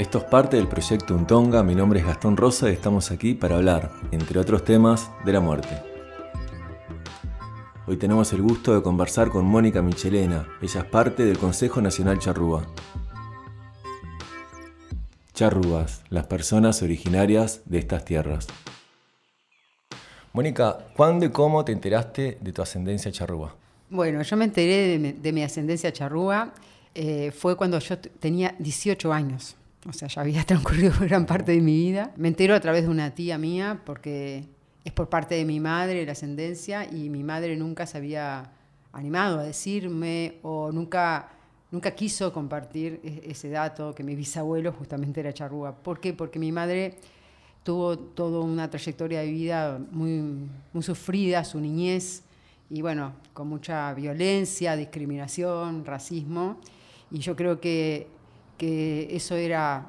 Esto es parte del proyecto Untonga, mi nombre es Gastón Rosa y estamos aquí para hablar, entre otros temas, de la muerte. Hoy tenemos el gusto de conversar con Mónica Michelena, ella es parte del Consejo Nacional Charrúa. Charrúas, las personas originarias de estas tierras. Mónica, ¿cuándo y cómo te enteraste de tu ascendencia charrúa? Bueno, yo me enteré de mi, ascendencia charrúa, eh, fue cuando yo tenía 18 años o sea, ya había transcurrido gran parte de mi vida. Me entero a través de una tía mía, porque es por parte de mi madre la ascendencia, y mi madre nunca se había animado a decirme o nunca, nunca quiso compartir e-, ese dato que mi bisabuelo justamente era charrúa. ¿Por qué? Porque mi madre tuvo toda una trayectoria de vida muy, muy sufrida, su niñez, y bueno, con mucha violencia, discriminación, racismo. Y yo creo que que eso era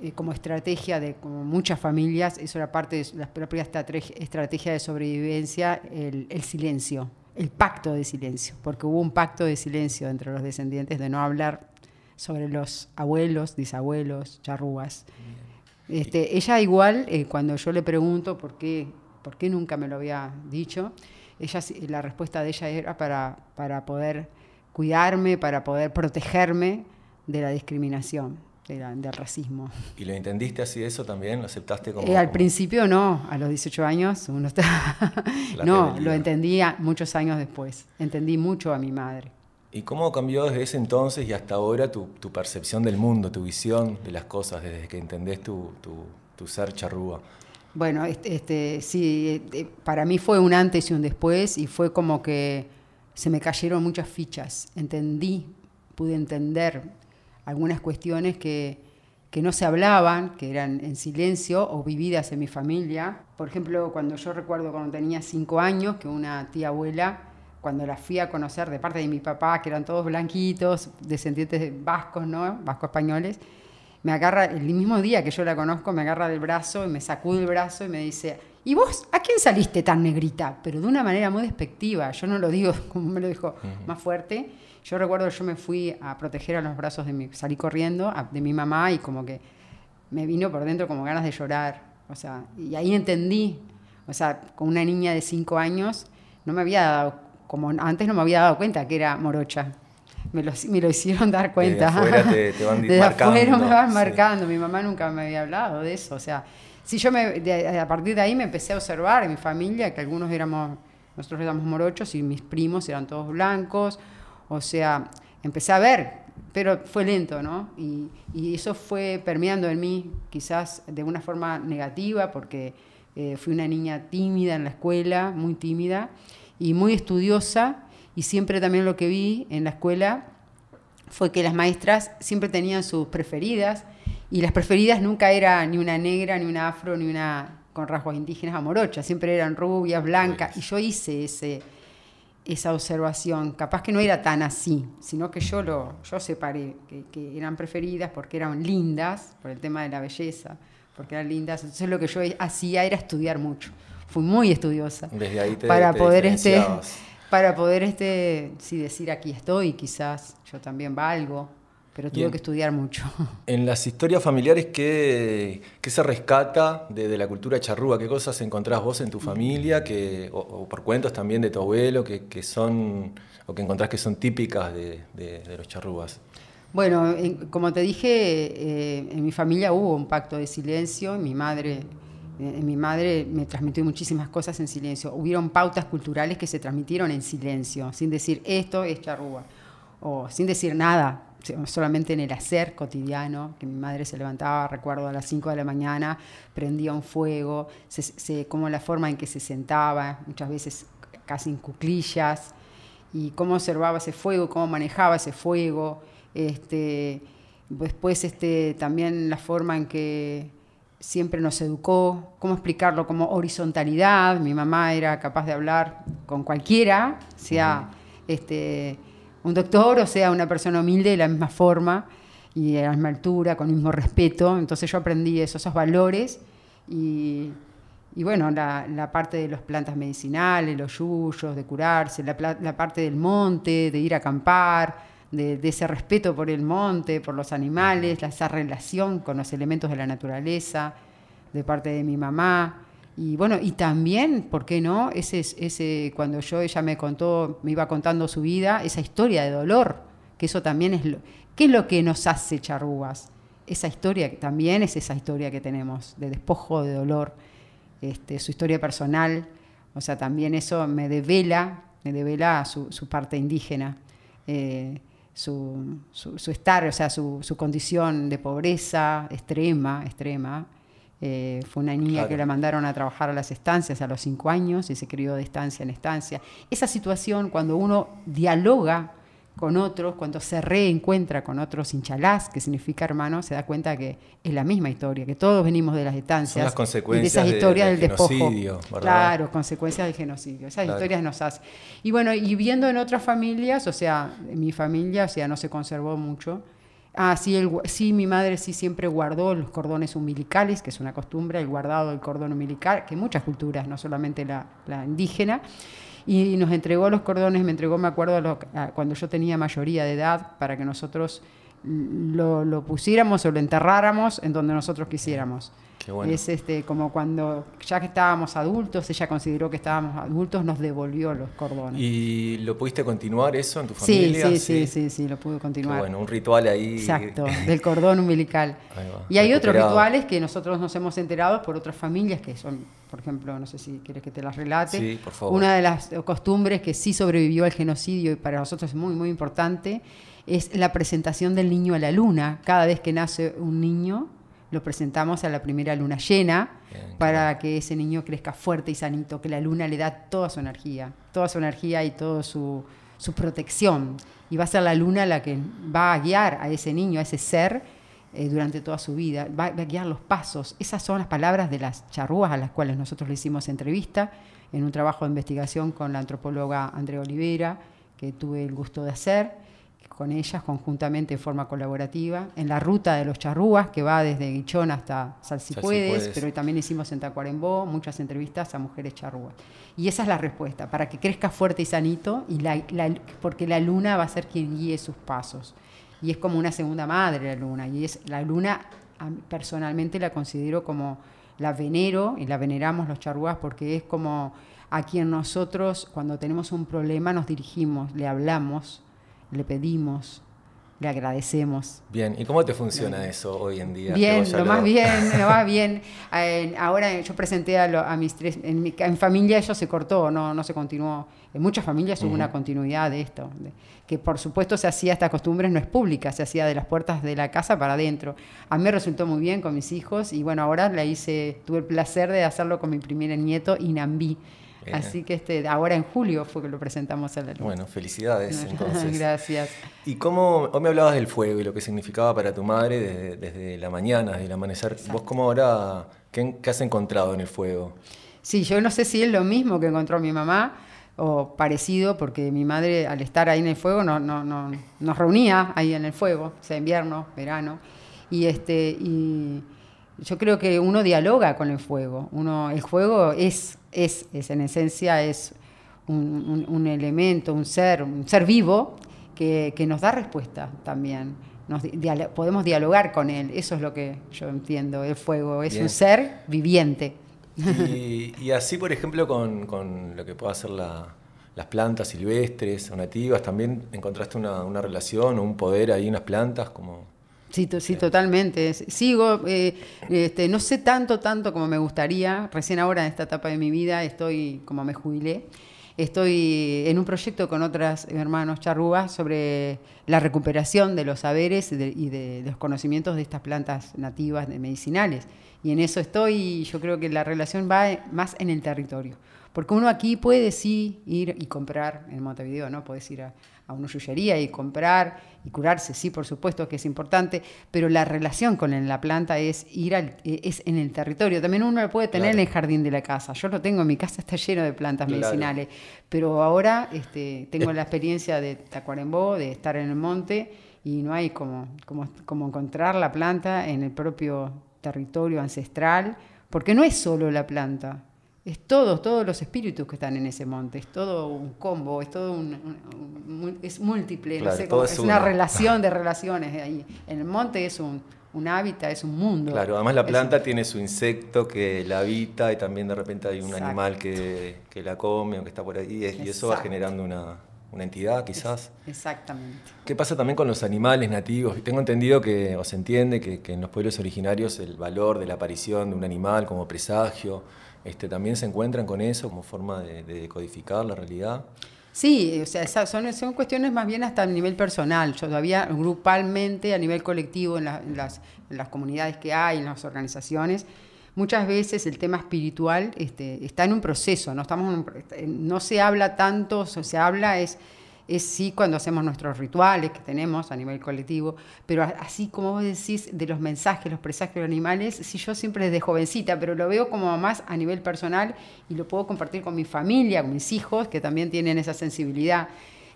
eh, como estrategia de como muchas familias, eso era parte de la propia estrategia de sobrevivencia, el, silencio, el pacto de silencio, porque hubo un pacto de silencio entre los descendientes de no hablar sobre los abuelos, bisabuelos, charrúas. Este, ella igual, eh, cuando yo le pregunto por qué, por qué nunca me lo había dicho, ella, la respuesta de ella era para, para poder cuidarme, para poder protegerme de la discriminación, del racismo. ¿Y lo entendiste así eso también? ¿Lo aceptaste como...? Eh, al principio no, a los 18 años uno está... no, lo entendía muchos años después. Entendí mucho a mi madre. ¿Y cómo cambió desde ese entonces y hasta ahora tu, percepción del mundo, tu visión de las cosas, desde que entendés tu, tu, ser charrúa? Bueno, este, este, sí, eh, para mí fue un antes y un después y fue como que se me cayeron muchas fichas. Entendí, pude entender algunas cuestiones que, que no se hablaban, que eran en silencio o vividas en mi familia. Por ejemplo, cuando yo recuerdo cuando tenía cinco años, que una tía abuela, cuando la fui a conocer de parte de mi papá, que eran todos blanquitos, descendientes vascos, ¿no? Vascos españoles, me agarra, el mismo día que yo la conozco, me agarra del brazo y me sacude el brazo y me dice, ¿y vos a quién saliste tan negrita? Pero de una manera muy despectiva, yo no lo digo como me lo dijo más fuerte. Yo recuerdo que yo me fui a proteger a los brazos de mi, salí corriendo de mi mamá y como que me vino por dentro como ganas de llorar. O sea, y ahí entendí, o sea, con una niña de cinco años, no me había dado, como antes no me había dado cuenta que era morocha. Me lo, me lo hicieron dar cuenta. Desde afuera te, van Desde afuera me van marcando. Mi mamá nunca me había hablado de eso. O sea, si yo me, a partir de ahí me empecé a observar en mi familia que algunos éramos, nosotros éramos morochos y mis primos eran todos blancos o sea, empecé a ver, pero fue lento, ¿no? Y, eso fue permeando en mí, quizás de una forma negativa, porque eh, fui una niña tímida en la escuela, muy tímida y muy estudiosa, y siempre también lo que vi en la escuela fue que las maestras siempre tenían sus preferidas, y las preferidas nunca eran ni una negra, ni una afro, ni una con rasgos indígenas amorochas, siempre eran rubias, blancas, y yo hice ese esa observación. Capaz que no era tan así, sino que yo lo yo separé, que, eran preferidas porque eran lindas, por el tema de la belleza, porque eran lindas. Entonces lo que yo hacía era estudiar mucho. Fui muy estudiosa. Desde ahí te, para poder este para poder este sí decir aquí estoy, quizás yo también valgo pero tuve que estudiar mucho. En las historias familiares, ¿qué, qué se rescata de, la cultura charrúa? ¿Qué cosas encontrás vos en tu familia, que, o, por cuentos también de tu abuelo, que, que, son, o que encontrás que son típicas de, de, los charrúas? Bueno, como te dije, eh, en mi familia hubo un pacto de silencio, mi madre... Eh, mi madre me transmitió muchísimas cosas en silencio. Hubieron pautas culturales que se transmitieron en silencio, sin decir esto es charrúa, o sin decir nada, solamente en el hacer cotidiano, que mi madre se levantaba, recuerdo, a las 5 de la mañana, prendía un fuego, como la forma en que se sentaba, muchas veces casi en cuclillas, y cómo observaba ese fuego, cómo manejaba ese fuego, este, después este, también la forma en que siempre nos educó, cómo explicarlo como horizontalidad, mi mamá era capaz de hablar con cualquiera, sea... este, un doctor, o sea, una persona humilde de la misma forma y a la misma altura, con el mismo respeto. Entonces yo aprendí esos, esos valores y, bueno, la, parte de las plantas medicinales, los yuyos, de curarse, la, parte del monte, de ir a acampar, de, ese respeto por el monte, por los animales, esa relación con los elementos de la naturaleza, de parte de mi mamá. Y bueno, y también, ¿por qué no? Ese, ese, cuando yo ella me contó, me iba contando su vida, esa historia de dolor, que eso también es lo, ¿qué es lo que nos hace charrúas? Esa historia también es esa historia que tenemos, de despojo, de dolor, este, su historia personal, o sea, también eso me devela, me devela su, su parte indígena. Eh, su, su, estar, o sea, su, su, condición de pobreza extrema, extrema. Eh, fue una niña que la mandaron a trabajar a las estancias a los cinco años y se crió de estancia en estancia. Esa situación, cuando uno dialoga con otros, cuando se reencuentra con otros inchalás, que significa hermano, se da cuenta que es la misma historia, que todos venimos de las estancias. Son las consecuencias de esas historias del, genocidio, despojo. Claro, consecuencias del genocidio. Esas historias nos hacen. Y bueno, y viendo en otras familias, o sea, en mi familia, o sea, no se conservó mucho. Ah, sí, el, sí, mi madre sí siempre guardó los cordones umbilicales, que es una costumbre, el guardado del cordón umbilical, que muchas culturas, no solamente la, la indígena y nos entregó los cordones, me entregó, me acuerdo, cuando yo tenía mayoría de edad, para que nosotros lo, lo, pusiéramos o lo enterráramos en donde nosotros quisiéramos. Es este, como cuando ya que estábamos adultos, ella consideró que estábamos adultos, nos devolvió los cordones. ¿Y lo pudiste continuar eso en tu familia? Sí, sí, sí, sí, lo pude continuar. bueno, un ritual ahí. Exacto, del cordón umbilical. y hay otros rituales que nosotros nos hemos enterado por otras familias que son, por ejemplo, no sé si quieres que te las relate. Sí, por favor. Una de las costumbres que sí sobrevivió al genocidio y para nosotros es muy, muy importante es la presentación del niño a la luna. Cada vez que nace un niño, lo presentamos a la primera luna llena para que ese niño crezca fuerte y sanito, que la luna le da toda su energía, toda su energía y toda su, protección. Y va a ser la luna la que va a guiar a ese niño, a ese ser, eh, durante toda su vida, va, a guiar los pasos. Esas son las palabras de las charrúas a las cuales nosotros le hicimos entrevista en un trabajo de investigación con la antropóloga Andrea Olivera, que tuve el gusto de hacer con ellas conjuntamente en forma colaborativa, en la ruta de los charrúas, que va desde Guichón hasta Salsipuedes, pero también hicimos en Tacuarembó muchas entrevistas a mujeres charrúas. Y esa es la respuesta, para que crezca fuerte y sanito, y porque la luna va a ser quien guíe sus pasos. Y es como una segunda madre la luna, y es la luna personalmente la considero como la venero, y la veneramos los charrúas porque es como a quien nosotros cuando tenemos un problema nos dirigimos, le hablamos, le pedimos, le agradecemos. Bien, ¿y cómo te funciona eso hoy en día? Bien, lo, más bien, lo más bien. ahora yo presenté a, mis tres, en mi familia eso se cortó, no, no se continuó. En muchas familias hubo una continuidad de esto, que por supuesto se hacía esta costumbre, no es pública, se hacía de las puertas de la casa para adentro. A mí me resultó muy bien con mis hijos y bueno, ahora la hice, tuve el placer de hacerlo con mi primer nieto, Inambí Así que este, ahora en julio fue que lo presentamos a la luz. Bueno, felicidades entonces. Gracias. ¿Y cómo, hoy me hablabas del fuego y lo que significaba para tu madre desde, la mañana, desde el amanecer? ¿Vos cómo ahora, qué, has encontrado en el fuego? Sí, yo no sé si es lo mismo que encontró mi mamá o parecido, porque mi madre al estar ahí en el fuego no, no, no, nos reunía ahí en el fuego, o sea, invierno, verano, y este y yo creo que uno dialoga con el fuego. Uno, el fuego es, es, es en esencia, es un, elemento, un ser, un ser vivo que, nos da respuesta también. Nos, podemos dialogar con él, eso es lo que yo entiendo. El fuego es un ser viviente. Y, así, por ejemplo, con, con lo que pueda ser las plantas silvestres o nativas, ¿también encontraste una, una relación o un poder ahí en las plantas? como Sí, sí, totalmente. Sigo, eh, este, no sé tanto, tanto como me gustaría. Recién ahora en esta etapa de mi vida estoy, como me jubilé, estoy en un proyecto con otras hermanos charrúas sobre la recuperación de los saberes y de, los conocimientos de estas plantas nativas de medicinales. Y en eso estoy, y yo creo que la relación va más en el territorio. Porque uno aquí puede sí ir y comprar en Montevideo, ¿no? Puedes ir a, a una yuyería y comprar y curarse, sí, por supuesto que es importante, pero la relación con la planta es ir al, es en el territorio. También uno lo puede tener en el jardín de la casa. Yo lo tengo, en mi casa está lleno de plantas medicinales, pero ahora este, tengo la experiencia de Tacuarembó, de estar en el monte y no hay como, como, como encontrar la planta en el propio territorio ancestral, porque no es solo la planta, es todo, todos los espíritus que están en ese monte, es todo un combo, es todo un, es múltiple, no sé es, una relación de relaciones ahí. En el monte es un, un hábitat, es un mundo. Claro, además la planta tiene su insecto que la habita y también de repente hay un animal que, que, la come o que está por ahí y eso va generando una, una entidad quizás. Exactamente. ¿Qué pasa también con los animales nativos? Tengo entendido que, o se entiende que, que en los pueblos originarios el valor de la aparición de un animal como presagio este, ¿También se encuentran con eso como forma de, codificar la realidad? Sí, o sea, son, son, cuestiones más bien hasta a nivel personal. Yo todavía grupalmente, a nivel colectivo, en, las, comunidades que hay, en las organizaciones, muchas veces el tema espiritual este, está en un proceso, no, Estamos no se habla tanto, se habla es es sí cuando hacemos nuestros rituales que tenemos a nivel colectivo, pero así como vos decís de los mensajes, los presagios de los animales, sí yo siempre desde jovencita, pero lo veo como más a nivel personal y lo puedo compartir con mi familia, con mis hijos, que también tienen esa sensibilidad.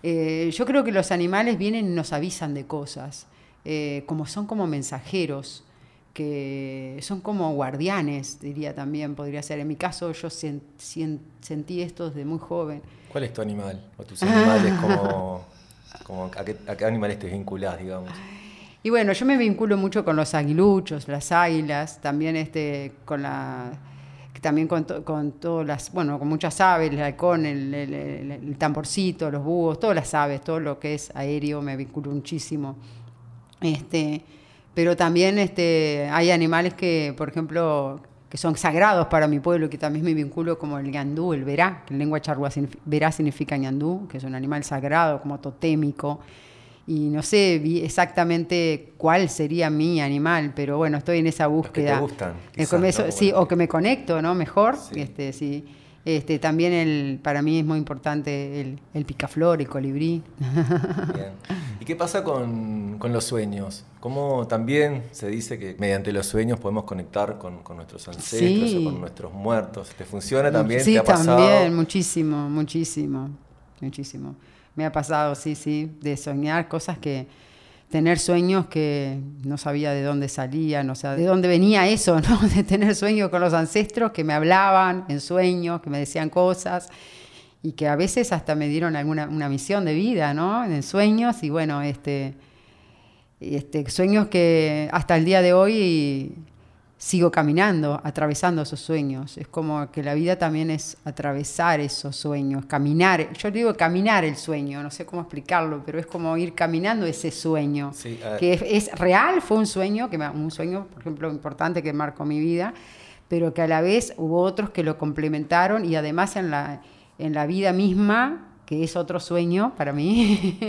Eh, yo creo que los animales vienen y nos avisan de cosas, eh, como son como mensajeros que son como guardianes, diría también, podría ser. En mi caso, yo sentí esto desde muy joven. ¿Cuál es tu animal? ¿O tus animales? como, a, qué, animales te vinculás, digamos? Y bueno, yo me vinculo mucho con los aguiluchos, las águilas, también este, con la también con, con todas las, bueno, con muchas aves, el halcón, el, el, tamborcito, los búhos, todas las aves, todo lo que es aéreo me vinculo muchísimo. Este, pero también este, hay animales que, por ejemplo, que son sagrados para mi pueblo, que también me vinculo como el ñandú, el verá, que en lengua charrúa verá significa ñandú, que es un animal sagrado, como totémico. Y no sé exactamente cuál sería mi animal, pero bueno, estoy en esa búsqueda. que te gustan. Sí, o que me conecto, ¿no? Mejor. Este, sí. Este, también el, para mí es muy importante el, el picaflor, el colibrí. Bien. ¿Y qué pasa con, con, los sueños? ¿Cómo también se dice que mediante los sueños podemos conectar con, con nuestros ancestros o con nuestros muertos? ¿Te funciona también? Sí, ¿Te ha pasado? también, muchísimo, muchísimo, muchísimo. Me ha pasado, sí, sí, de soñar cosas que tener sueños que no sabía de dónde salían, o sea, de dónde venía eso, ¿no? De tener sueños con los ancestros que me hablaban en sueños, que me decían cosas y que a veces hasta me dieron alguna una misión de vida, ¿no? En sueños y bueno, este, este sueños que hasta el día de hoy sigo caminando, atravesando esos sueños. Es como que la vida también es atravesar esos sueños, caminar. Yo digo caminar el sueño, no sé cómo explicarlo, pero es como ir caminando ese sueño. que es, real, fue un sueño, que un sueño, por ejemplo, importante que marcó mi vida, pero que a la vez hubo otros que lo complementaron y además en la, en la vida misma que es otro sueño para mí,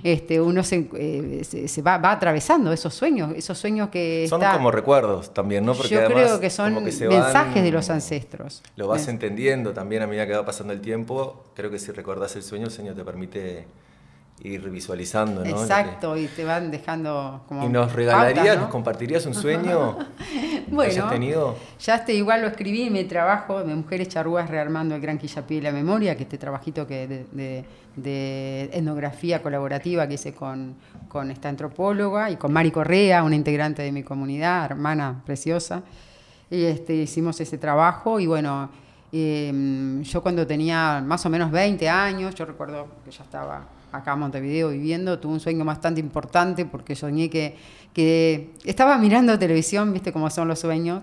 este, uno se, eh, se, va, va, atravesando esos sueños, esos sueños que... Son como recuerdos también, ¿no? Porque yo creo que son mensajes de los ancestros. Lo vas entendiendo también a medida que va pasando el tiempo. Creo que si recordás el sueño, el sueño te permite ir visualizando, ¿no? Exacto, y te van dejando como. ¿Y nos regalarías, nos compartirías un sueño bueno, que hayas tenido? Ya este, igual lo escribí en mi trabajo de Mujeres Charrúas rearmando el Gran Quillapí y la Memoria, que este trabajito que de, de, etnografía colaborativa que hice con, con esta antropóloga y con Mari Correa, una integrante de mi comunidad, hermana preciosa. Y este, hicimos ese trabajo y bueno. Em, yo cuando tenía más o menos 20 años, yo recuerdo que ya estaba acá en Montevideo viviendo, tuve un sueño bastante importante porque soñé que, que estaba mirando televisión, viste cómo son los sueños,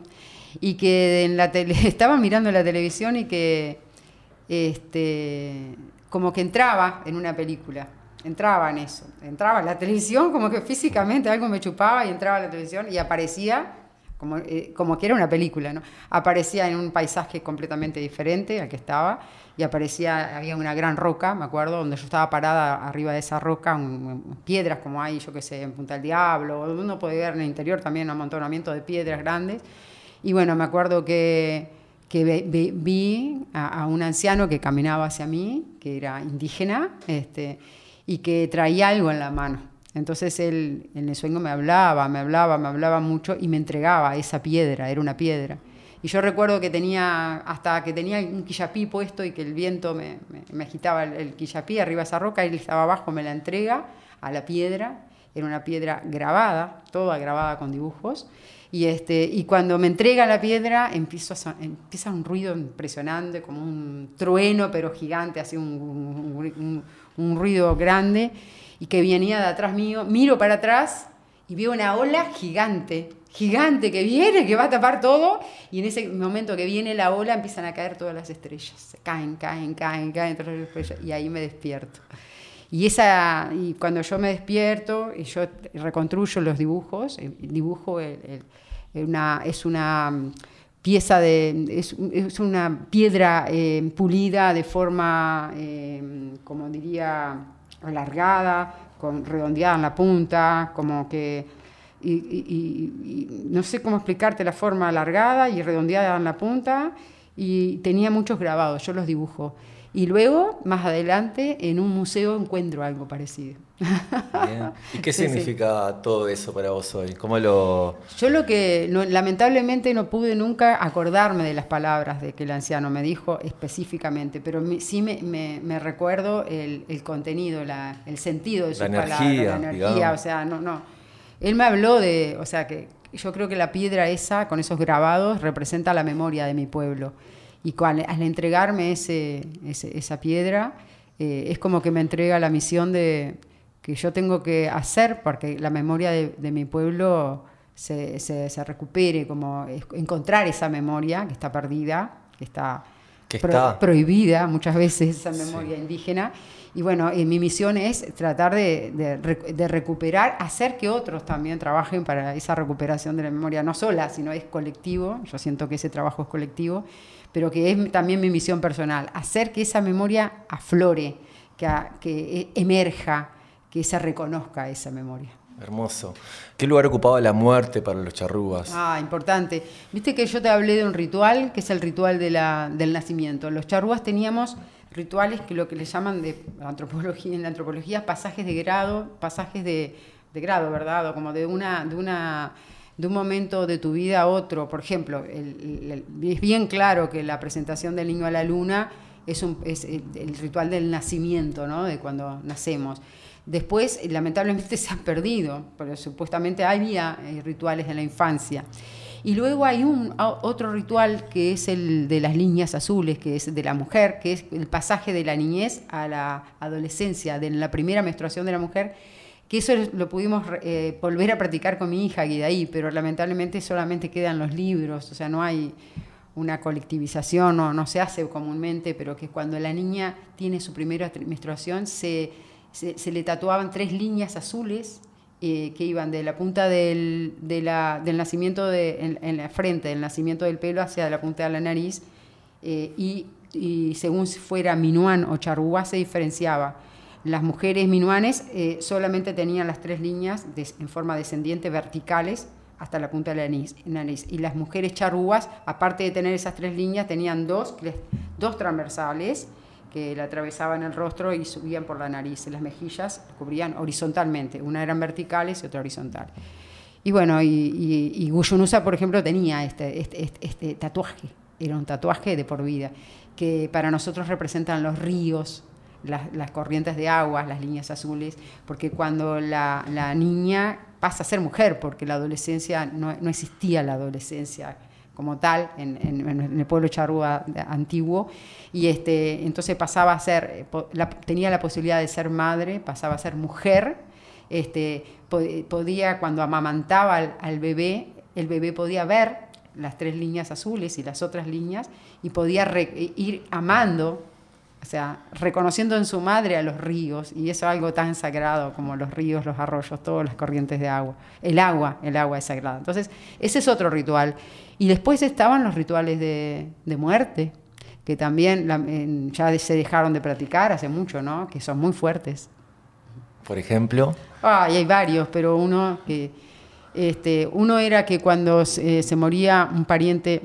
y que en la tele, estaba mirando la televisión y que este, como que entraba en una película, entraba en eso, entraba en la televisión, como que físicamente algo me chupaba y entraba en la televisión y aparecía como, eh, como que era una película, ¿no? Aparecía en un paisaje completamente diferente al que estaba y aparecía, había una gran roca, me acuerdo, donde yo estaba parada arriba de esa roca, piedras como hay, yo qué sé, en Punta del Diablo, uno puede ver en el interior también un amontonamiento de piedras grandes. Y bueno, me acuerdo que, que vi a, a, un anciano que caminaba hacia mí, que era indígena, este, y que traía algo en la mano. Entonces él en el sueño me hablaba, me hablaba, me hablaba mucho y me entregaba esa piedra, era una piedra. Y yo recuerdo que tenía, hasta que tenía un quillapí puesto y que el viento me, me, agitaba el, quillapí arriba de esa roca, él estaba abajo, me la entrega a la piedra, era una piedra grabada, toda grabada con dibujos, Y, este, y cuando me entrega la piedra, empiezo empieza un ruido impresionante, como un trueno, pero gigante, así un, un, ruido grande, y que venía de atrás mío. Miro para atrás y veo una ola gigante, gigante que viene, que va a tapar todo, y en ese momento que viene la ola empiezan a caer todas las estrellas. Caen, caen, caen, caen, y ahí me despierto. Y, esa, y cuando yo me despierto y yo reconstruyo los dibujos, el dibujo una, es una pieza de, es, una piedra eh, pulida de forma, eh, como diría, alargada, con, redondeada en la punta, como que y, no sé cómo explicarte la forma alargada y redondeada en la punta, y tenía muchos grabados, yo los dibujo. Y luego, más adelante, en un museo encuentro algo parecido. ¿Y qué significa todo eso para vos hoy? ¿Cómo lo...? Yo lo que lamentablemente no pude nunca acordarme de las palabras de que el anciano me dijo específicamente, pero sí me, recuerdo el, contenido, el sentido de sus palabras, la energía, o sea, no, no. Él me habló de, o sea, que yo creo que la piedra esa, con esos grabados, representa la memoria de mi pueblo. Y al, entregarme ese, esa piedra, eh, es como que me entrega la misión de que yo tengo que hacer porque la memoria de, mi pueblo se, se, recupere, como encontrar esa memoria que está perdida, que está, prohibida muchas veces, esa memoria indígena. Y bueno, eh, mi misión es tratar de, de, recuperar, hacer que otros también trabajen para esa recuperación de la memoria, no sola, sino es colectivo, yo siento que ese trabajo es colectivo, pero que es también mi misión personal, hacer que esa memoria aflore, que, que e, emerja, que se reconozca esa memoria. Hermoso. ¿Qué lugar ocupaba la muerte para los charrúas? Ah, importante. Viste que yo te hablé de un ritual, que es el ritual de la, del nacimiento. Los charrúas teníamos rituales que lo que le llaman de antropología, en la antropología pasajes de grado, pasajes de, de grado, ¿verdad? O como de una, de una de un momento de tu vida a otro. Por ejemplo, es bien claro que la presentación del niño a la luna es, un, es el, ritual del nacimiento, ¿no? de cuando nacemos. Después, lamentablemente, se han perdido, pero supuestamente había eh, rituales en la infancia. Y luego hay un otro ritual que es el de las líneas azules, que es de la mujer, que es el pasaje de la niñez a la adolescencia, de la primera menstruación de la mujer, que eso lo pudimos eh, volver a practicar con mi hija ahí, pero lamentablemente solamente quedan los libros, o sea, no hay una colectivización, no, no se hace comúnmente, pero que cuando la niña tiene su primera menstruación se, se le tatuaban tres líneas azules eh, que iban de la punta del, del nacimiento de, en, la frente, del nacimiento del pelo hacia la punta de la nariz, eh, y, y, según fuera minuán o charrúa se diferenciaba. Las mujeres minuanes eh, solamente tenían las tres líneas en forma descendiente verticales hasta la punta de la nariz, y las mujeres charrúas, aparte de tener esas tres líneas, tenían dos, dos transversales que le atravesaban el rostro y subían por la nariz. Las mejillas cubrían horizontalmente, una eran verticales y otra horizontal. Y bueno, y, y, por ejemplo, tenía este, este, este, este, tatuaje, era un tatuaje de por vida, que para nosotros representan los ríos, las, corrientes de agua, las líneas azules, porque cuando la, niña pasa a ser mujer, porque la adolescencia, no, no existía la adolescencia como tal en, el pueblo charrúa antiguo. Y este entonces pasaba a ser tenía la posibilidad de ser madre pasaba a ser mujer. Este podía cuando amamantaba al, bebé el bebé podía ver las tres líneas azules y las otras líneas y podía ir amando o sea, reconociendo en su madre a los ríos, y eso es algo tan sagrado como los ríos, los arroyos, todas las corrientes de agua. El agua, el agua es sagrada. Entonces, ese es otro ritual. Y después estaban los rituales de, muerte, que también ya se dejaron de practicar hace mucho, ¿no? Que son muy fuertes. Por ejemplo. Ah, hay varios, pero uno que este, uno era que cuando se, moría un pariente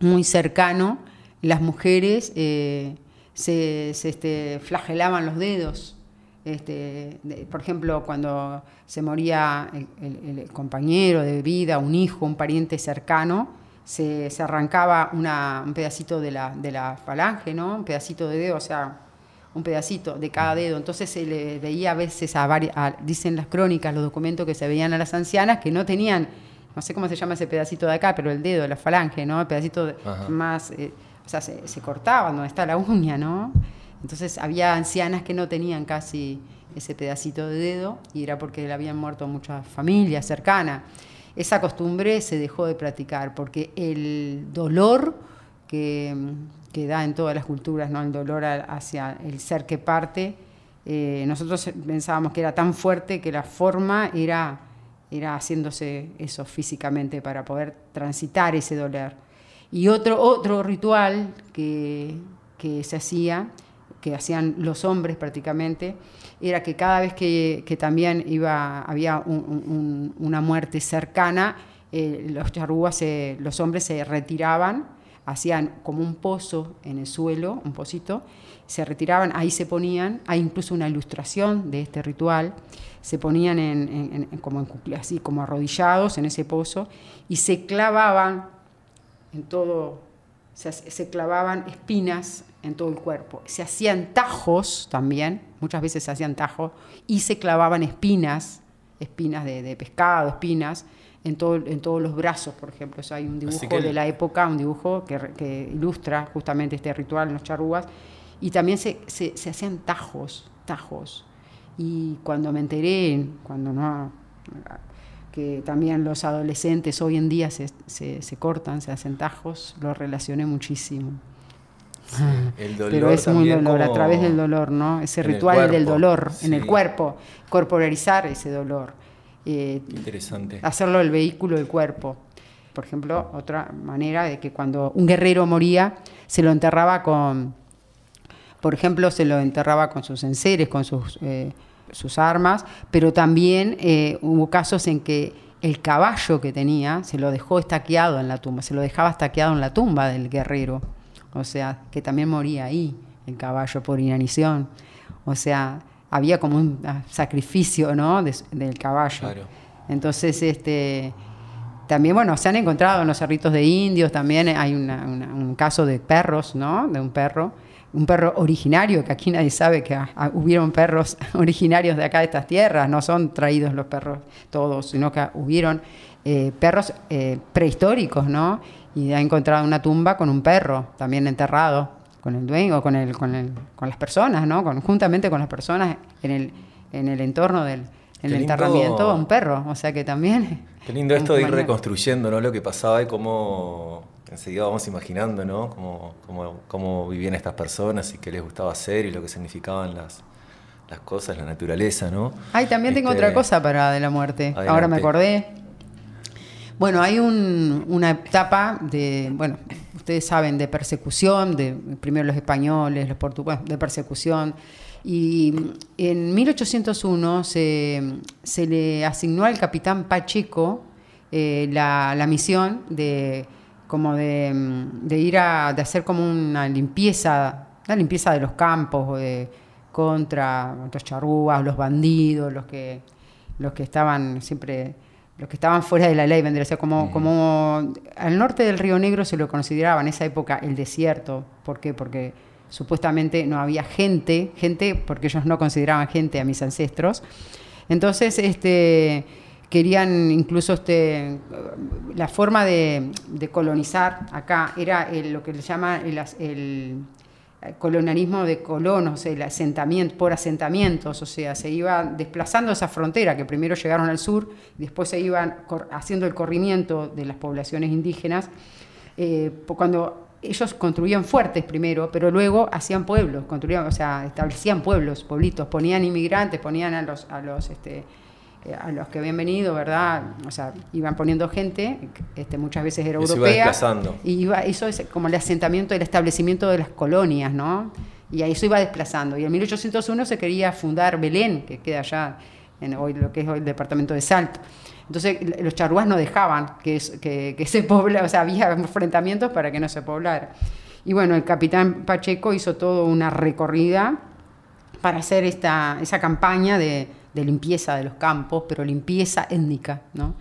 muy cercano, las mujeres eh, se, este, flagelaban los dedos. Este, por ejemplo, cuando se moría el, compañero de vida, un hijo, un pariente cercano, se, arrancaba un pedacito de la, de la, falange, ¿no? un pedacito de dedo, o sea, un pedacito de cada dedo. Entonces se le veía a veces, a, varias, dicen las crónicas, los documentos que se veían a las ancianas, que no tenían no sé cómo se llama ese pedacito de acá, pero el dedo, la falange, ¿no? El pedacito más, eh, o sea, se, se cortaba donde está la uña, ¿no? Entonces había ancianas que no tenían casi ese pedacito de dedo y era porque le habían muerto muchas familias cercanas. Esa costumbre se dejó de practicar porque el dolor que, da en todas las culturas, ¿no? el dolor hacia el ser que parte, eh, nosotros pensábamos que era tan fuerte que la forma era, era haciéndose eso físicamente para poder transitar ese dolor. Y otro, otro ritual que, que se hacía que hacían los hombres prácticamente, era que cada vez que, también había una muerte cercana, eh, los charrúas, los hombres se retiraban, hacían como un pozo en el suelo, un pocito, se retiraban, ahí se ponían, hay incluso una ilustración de este ritual, se ponían así como arrodillados en ese pozo y se clavaban en todo, se clavaban espinas en todo el cuerpo. Se hacían tajos también, muchas veces se hacían tajos, y se clavaban espinas, espinas de, pescado, espinas, en, todo, en todos los brazos, por ejemplo. Hay un dibujo de la época, un dibujo que, ilustra justamente este ritual en los charrúas. Y también se, se, hacían tajos, tajos. Y cuando me enteré, cuando no que también los adolescentes hoy en día se, se, se cortan, se hacen tajos, lo relacioné muchísimo. El dolor Pero es muy dolor, a través del dolor, ¿no? Ese ritual del dolor en el cuerpo, corporalizar ese dolor. Eh, Interesante. Hacerlo el vehículo del cuerpo. Por ejemplo, otra manera de que cuando un guerrero moría, se lo enterraba con, por ejemplo, se lo enterraba con sus enseres, con sus, eh, sus armas, pero también eh, hubo casos en que el caballo que tenía se lo dejó estaqueado en la tumba, se lo dejaba estaqueado en la tumba del guerrero o sea, que también moría ahí el caballo por inanición. O sea, había como un ah, sacrificio, ¿no? del caballo. Entonces, este, también, bueno, se han encontrado en los cerritos de indios, también hay un caso de perros, ¿no? De un perro, un perro originario, que aquí nadie sabe que hubieron perros originarios de acá de estas tierras, no son traídos los perros todos, sino que hubieron eh, perros eh, prehistóricos, ¿no? y ha encontrado una tumba con un perro también enterrado, con el dueño, con, el, con, el, con las personas, ¿no? juntamente con las personas en el, en el entorno del el enterramiento, un perro, o sea que también... Qué lindo esto de ir reconstruyendo ¿no? lo que pasaba y cómo enseguida vamos imaginando ¿no? cómo, cómo, cómo vivían estas personas y qué les gustaba hacer y lo que significaban las, las cosas, la naturaleza, ¿no? Ay, también tengo otra este, cosa para de la muerte. Ahora me acordé. Bueno, hay una etapa de, bueno, ustedes saben, de persecución, de primero los españoles, los portugueses, de persecución. Y en 1801 se, le asignó al capitán Pacheco eh, la, misión de, como de, ir a de hacer como una limpieza, una limpieza de los campos contra los charrúas, los bandidos, los que, los que estaban siempre los que estaban fuera de la ley, vendría a ser como, como al norte del Río Negro se lo consideraba en esa época el desierto. ¿Por qué? Porque supuestamente no había gente, gente porque ellos no consideraban gente a mis ancestros. Entonces, este, querían incluso este, la forma de, colonizar acá era lo que le llama el, colonialismo de colonos, el asentamiento, por asentamientos, o sea, se iba desplazando esa frontera, que primero llegaron al sur, después se iban haciendo el corrimiento de las poblaciones indígenas, eh, cuando ellos construían fuertes primero, pero luego hacían pueblos, construían, o sea, establecían pueblos, pueblitos, ponían inmigrantes, ponían a los, a los este, eh, a los que habían venido, ¿verdad? O sea, iban poniendo gente, este, muchas veces era europea. y iba, eso es como el asentamiento, el establecimiento de las colonias, ¿no? Y ahí eso iba desplazando. Y en 1801 se quería fundar Belén, que queda allá en hoy, lo que es hoy el departamento de Salto. Entonces los charrúas no dejaban que, que, que se poblara, o sea, había enfrentamientos para que no se poblara. Y bueno, el capitán Pacheco hizo toda una recorrida para hacer esta, esa campaña de, de limpieza de los campos, pero limpieza étnica, ¿no?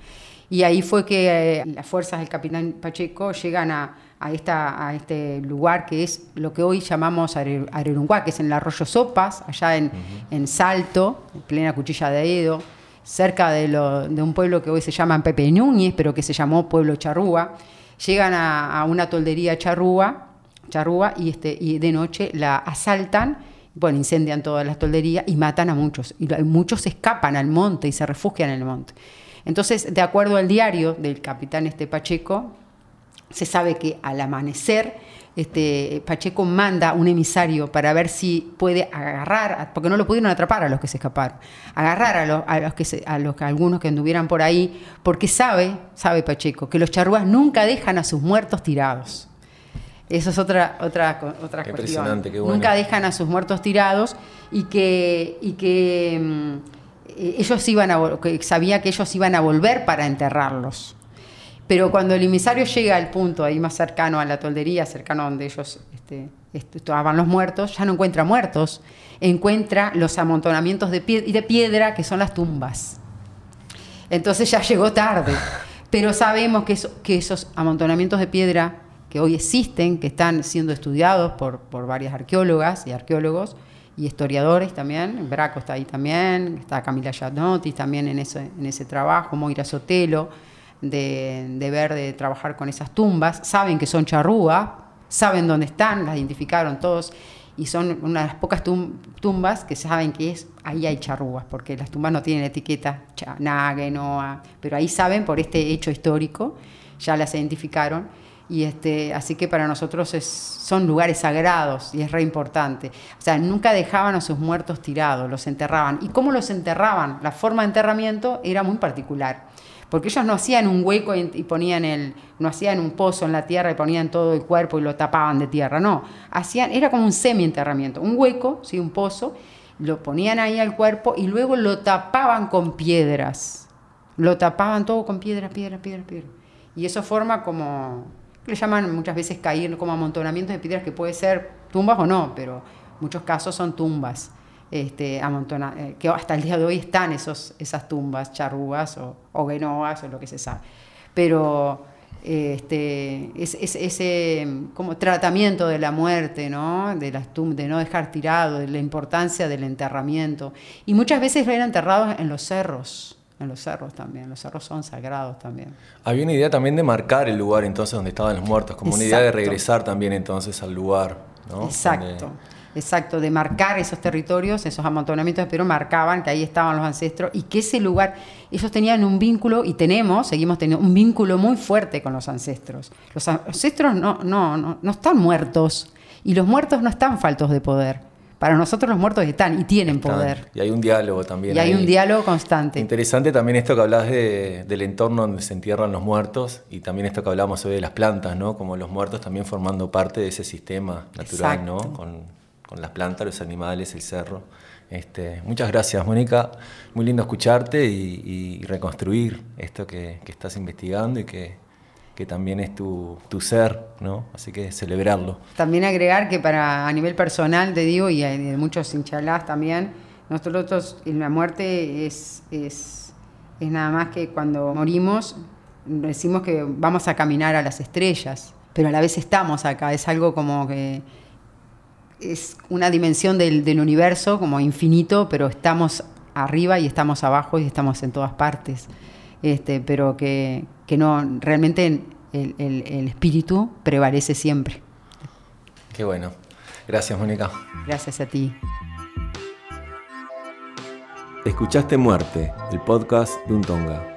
Y ahí fue que eh, las fuerzas del capitán Pacheco llegan a, a, esta, a este lugar que es lo que hoy llamamos Arerunguá, que es en el arroyo Sopas, allá en, en Salto, en plena cuchilla de Edo. cerca de, un pueblo que hoy se llama Pepe Núñez, pero que se llamó Pueblo Charrúa. Llegan a, una toldería charrúa, charrúa y, este, y de noche la asaltan, bueno, incendian todas las tolderías y matan a muchos. Y muchos escapan al monte y se refugian en el monte. Entonces, de acuerdo al diario del capitán este Pacheco, se sabe que al amanecer este, Pacheco manda un emisario para ver si puede agarrar, porque no lo pudieron atrapar a los que se escaparon, agarrar a los, que a los algunos que anduvieran por ahí, porque sabe, sabe Pacheco, que los charrúas nunca dejan a sus muertos tirados. Eso es otra, otra, otra cuestión. Nunca dejan a sus muertos tirados y que, y que mm, ellos iban a, que sabía que ellos iban a volver para enterrarlos. Pero cuando el emisario llega al punto ahí más cercano a la toldería, cercano donde ellos este, estaban los muertos, ya no encuentra muertos, encuentra los amontonamientos de, de piedra que son las tumbas. Entonces ya llegó tarde. Pero sabemos que, que esos amontonamientos de piedra que hoy existen, que están siendo estudiados por, por varias arqueólogas y arqueólogos, y historiadores también, Braco está ahí también, está Camila Gianotti también en ese, en ese trabajo, Moira Sotelo, de, ver, de trabajar con esas tumbas, saben que son charrúa, saben dónde están, las identificaron todos, y son una de las pocas tumbas que saben que es, ahí hay charrúas, porque las tumbas no tienen etiqueta Nague, Noa, pero ahí saben por este hecho histórico, ya las identificaron, y este, así que para nosotros son lugares sagrados y es re importante. O sea, nunca dejaban a sus muertos tirados, los enterraban. ¿Y cómo los enterraban? La forma de enterramiento era muy particular porque ellos no hacían un hueco y, ponían el, no hacían un pozo en la tierra y ponían todo el cuerpo y lo tapaban de tierra, no, hacían, era como un semi-enterramiento, un hueco, sí, un pozo, lo ponían ahí al cuerpo y luego lo tapaban con piedras, lo tapaban todo con piedra, piedra, piedra, piedra. Y eso forma como, le llaman muchas veces caer como amontonamientos de piedras que puede ser tumbas o no, pero muchos casos son tumbas este, eh, que hasta el día de hoy están esos, esas tumbas charrúas o, o o lo que se sabe. Pero este, es, ese como tratamiento de la muerte, ¿no? De, las de no dejar tirado, de la importancia del enterramiento. Y muchas veces eran enterrados en los cerros. En los cerros también, los cerros son sagrados también. Había una idea también de marcar el lugar entonces donde estaban los muertos, como una idea de regresar también entonces al lugar. ¿no? Exacto. Exacto, de marcar esos territorios, esos amontonamientos, pero marcaban que ahí estaban los ancestros y que ese lugar, ellos tenían un vínculo y tenemos, seguimos teniendo un vínculo muy fuerte con los ancestros. Los ancestros no, no, no, no están muertos y los muertos no están faltos de poder. Para nosotros los muertos están y tienen poder. Y hay un diálogo también. Y hay un diálogo constante. Interesante también esto que hablas de, del entorno donde se entierran los muertos y también esto que hablamos hoy de las plantas, ¿no? Como los muertos también formando parte de ese sistema natural, ¿no? Con, con las plantas, los animales, el cerro. Este, muchas gracias, Mónica. Muy lindo escucharte y, reconstruir esto que, estás investigando y que, también es tu, ser, ¿no? Así que celebrarlo. También agregar que para a nivel personal, te digo, y de muchos hinchalás también, nosotros en la muerte es, es, es nada más que cuando morimos decimos que vamos a caminar a las estrellas, pero a la vez estamos acá, es algo como que es una dimensión del, universo como infinito, pero estamos arriba y estamos abajo y estamos en todas partes. Este, pero que, no, realmente el, el espíritu prevalece siempre. Qué bueno. Gracias, Mónica. Gracias a ti. Escuchaste Muerte, el podcast de un Tonga.